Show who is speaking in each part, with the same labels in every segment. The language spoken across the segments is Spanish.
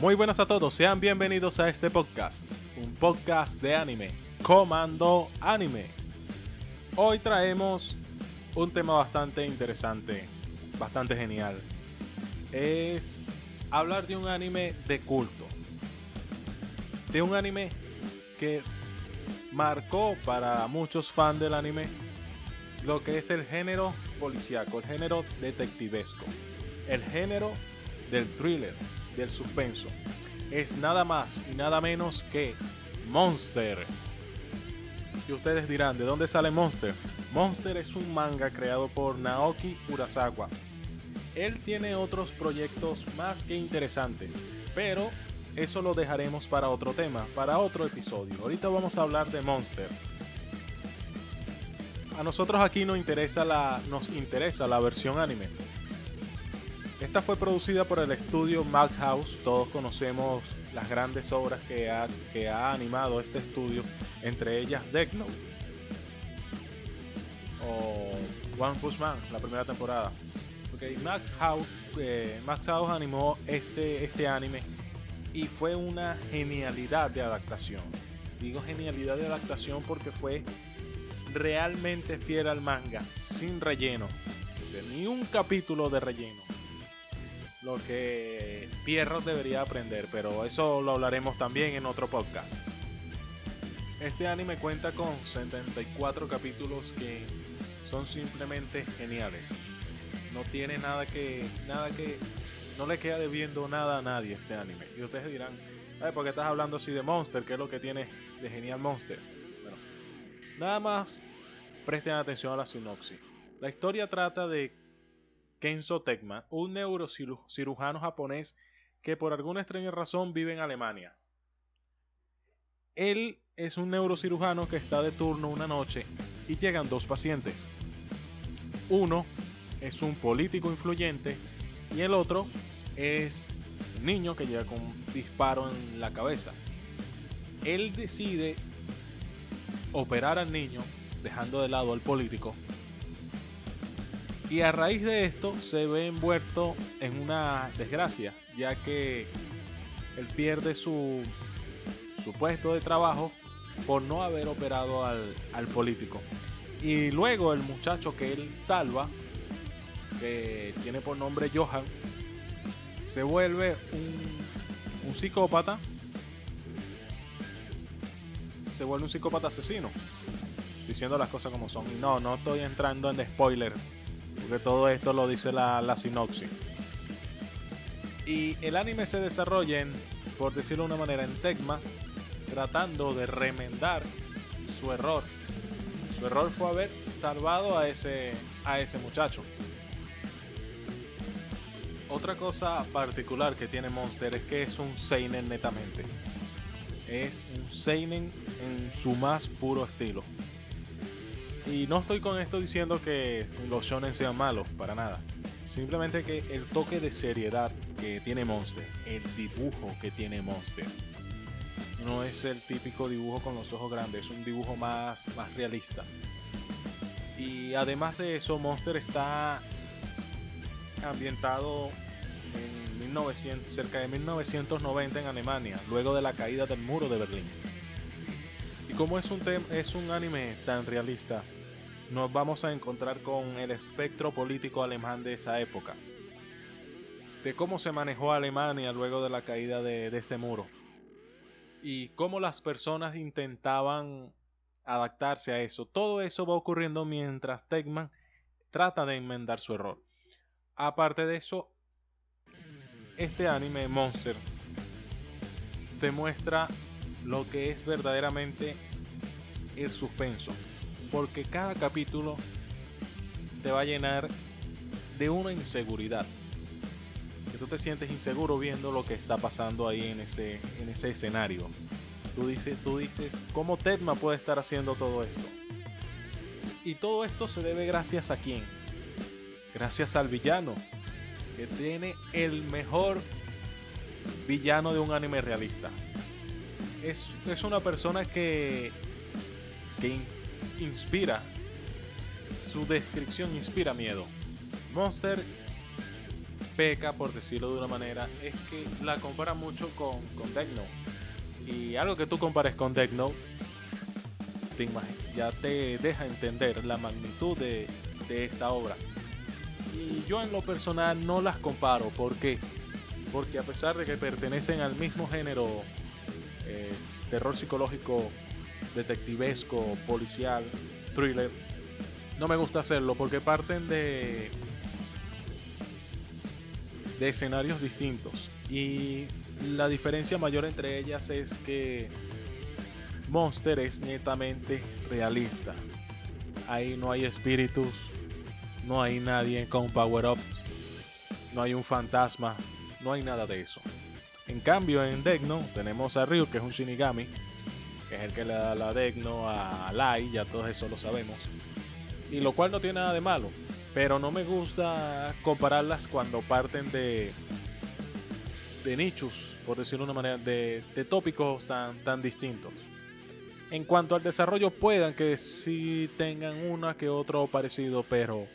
Speaker 1: Muy buenas a todos, sean bienvenidos a este podcast, un podcast de anime, Comando Anime. Hoy traemos un tema bastante interesante, bastante genial. Es hablar de un anime de culto. De un anime que marcó para muchos fans del anime lo que es el género policíaco, el género detectivesco, el género del thriller, del suspenso. Es nada más y nada menos que Monster. Y ustedes dirán, ¿de dónde sale Monster? Monster es un manga creado por Naoki Urasawa. Él tiene otros proyectos más que interesantes, pero eso lo dejaremos para otro tema, para otro episodio. Ahorita vamos a hablar de Monster. A nosotros aquí nos interesa la, nos interesa la versión anime. Esta fue producida por el estudio Madhouse. Todos conocemos las grandes obras que ha, que ha animado este estudio, entre ellas Death Note o One Punch Man, la primera temporada. Okay, Max House, eh, animó este, este anime y fue una genialidad de adaptación. Digo genialidad de adaptación porque fue realmente fiel al manga, sin relleno. Ni un capítulo de relleno. Lo que Pierrot debería aprender, pero eso lo hablaremos también en otro podcast. Este anime cuenta con 74 capítulos que son simplemente geniales. No tiene nada que nada que no le queda debiendo nada a nadie este anime. Y ustedes dirán, Ay, ¿por qué estás hablando así de Monster? ¿Qué es lo que tiene de genial Monster? Bueno, nada más presten atención a la sinopsis. La historia trata de Kenzo Tekma, un neurocirujano japonés que por alguna extraña razón vive en Alemania. Él es un neurocirujano que está de turno una noche y llegan dos pacientes. Uno es un político influyente y el otro es un niño que llega con un disparo en la cabeza. Él decide operar al niño dejando de lado al político y a raíz de esto se ve envuelto en una desgracia ya que él pierde su, su puesto de trabajo por no haber operado al, al político. Y luego el muchacho que él salva, que tiene por nombre Johan, se vuelve un, un psicópata. Se vuelve un psicópata asesino. Diciendo las cosas como son. Y no, no estoy entrando en spoiler. Porque todo esto lo dice la, la sinopsis. Y el anime se desarrolla en, por decirlo de una manera, en Tecma, tratando de remendar su error. Su error fue haber salvado a ese, a ese muchacho. Otra cosa particular que tiene Monster es que es un seinen netamente. Es un seinen en su más puro estilo. Y no estoy con esto diciendo que los shonen sean malos, para nada. Simplemente que el toque de seriedad que tiene Monster, el dibujo que tiene Monster, no es el típico dibujo con los ojos grandes, es un dibujo más, más realista. Y además de eso, Monster está ambientado en 1900, cerca de 1990 en Alemania, luego de la caída del muro de Berlín. Y como es un, es un anime tan realista, nos vamos a encontrar con el espectro político alemán de esa época, de cómo se manejó Alemania luego de la caída de, de este muro y cómo las personas intentaban adaptarse a eso. Todo eso va ocurriendo mientras Tegman trata de enmendar su error. Aparte de eso, este anime Monster demuestra lo que es verdaderamente el suspenso. Porque cada capítulo te va a llenar de una inseguridad. Que tú te sientes inseguro viendo lo que está pasando ahí en ese, en ese escenario. Tú dices, tú dices, ¿cómo Tedma puede estar haciendo todo esto? Y todo esto se debe gracias a quién? Gracias al villano, que tiene el mejor villano de un anime realista. Es, es una persona que, que inspira, su descripción inspira miedo. Monster peca, por decirlo de una manera, es que la compara mucho con, con. Y algo que tú compares con Death Note, te ya te deja entender la magnitud de, de esta obra. Y yo en lo personal no las comparo. ¿Por qué? Porque a pesar de que pertenecen al mismo género, terror psicológico, detectivesco, policial, thriller, no me gusta hacerlo porque parten de de escenarios distintos y la diferencia mayor entre ellas es que Monster es netamente realista. Ahí no hay espíritus, no hay nadie con power-ups, no hay un fantasma, no hay nada de eso. En cambio, en Degno tenemos a Ryu, que es un Shinigami, que es el que le da la Degno a Lai, ya todos eso lo sabemos. Y lo cual no tiene nada de malo, pero no me gusta compararlas cuando parten de, de nichos, por decirlo de una manera, de, de tópicos tan, tan distintos. En cuanto al desarrollo, puedan que sí tengan una que otro parecido, pero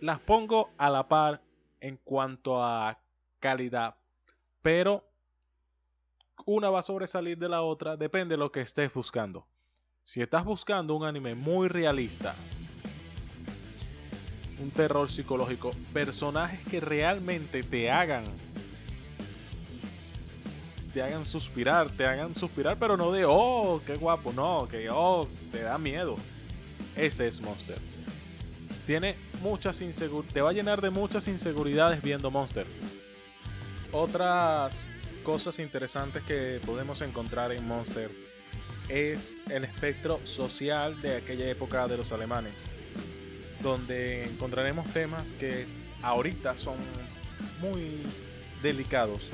Speaker 1: las pongo a la par en cuanto a calidad. Pero una va a sobresalir de la otra, depende de lo que estés buscando. Si estás buscando un anime muy realista, un terror psicológico, personajes que realmente te hagan te hagan suspirar, te hagan suspirar, pero no de, oh, qué guapo, no, que, oh, te da miedo. Ese es Monster. Tiene muchas inseguridades, te va a llenar de muchas inseguridades viendo Monster. Otras cosas interesantes que podemos encontrar en Monster es el espectro social de aquella época de los alemanes, donde encontraremos temas que ahorita son muy delicados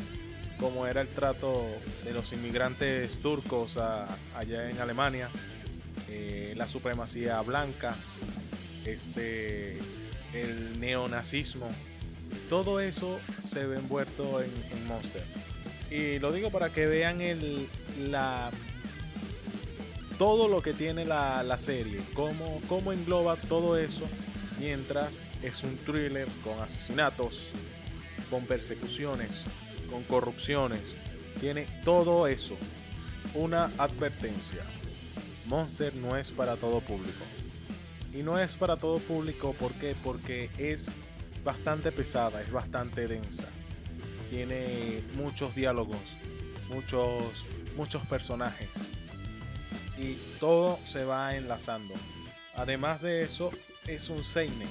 Speaker 1: como era el trato de los inmigrantes turcos allá en Alemania, eh, la supremacía blanca, este, el neonazismo, todo eso se ve envuelto en, Monster. Y lo digo para que vean el, la, todo lo que tiene la, serie, cómo, cómo engloba todo eso, mientras es un thriller con asesinatos, con persecuciones, con corrupciones, tiene todo eso. Una advertencia. Monster no es para todo público. Y no es para todo público ¿por porque es bastante pesada, es bastante densa. Tiene muchos diálogos, muchos muchos personajes y todo se va enlazando. Además de eso, es un seinen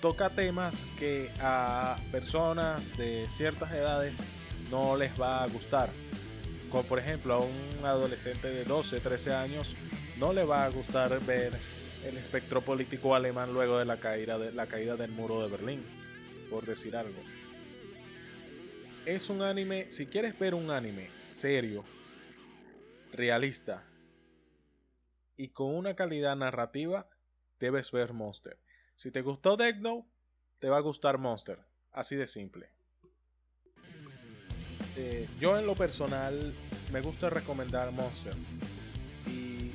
Speaker 1: toca temas que a personas de ciertas edades no les va a gustar. Como por ejemplo a un adolescente de 12, 13 años no le va a gustar ver el espectro político alemán luego de la caída, de, la caída del muro de Berlín, por decir algo. Es un anime, si quieres ver un anime serio, realista y con una calidad narrativa, debes ver Monster. Si te gustó Death te va a gustar Monster. Así de simple. Eh, yo en lo personal me gusta recomendar Monster. Y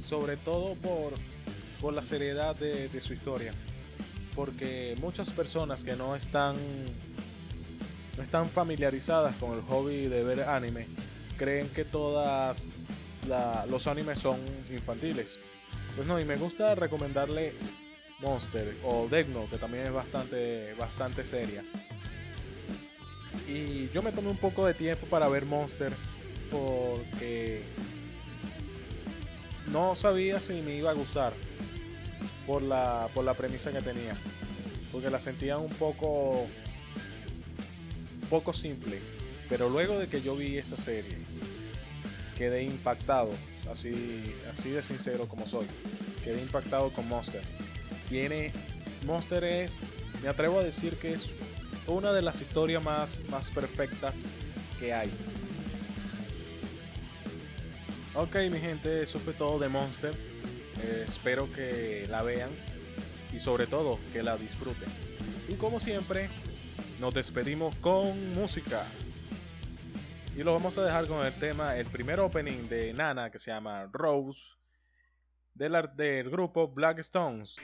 Speaker 1: sobre todo por, por la seriedad de, su historia. Porque muchas personas que no están no están familiarizadas con el hobby de ver anime creen que todas los animes son infantiles. Pues no, y me gusta recomendarle Monster o Degno, que también es bastante, bastante seria. Y yo me tomé un poco de tiempo para ver Monster porque no sabía si me iba a gustar por la, por la premisa que tenía. Porque la sentía un poco, poco simple. Pero luego de que yo vi esa serie, quedé impactado, así, así de sincero como soy. Quedé impactado con Monster tiene Monster es, me atrevo a decir que es una de las historias más, más perfectas que hay. Ok mi gente, eso fue todo de Monster. Eh, espero que la vean y sobre todo que la disfruten. Y como siempre, nos despedimos con música. Y lo vamos a dejar con el tema, el primer opening de Nana que se llama Rose del, del grupo Black Stones.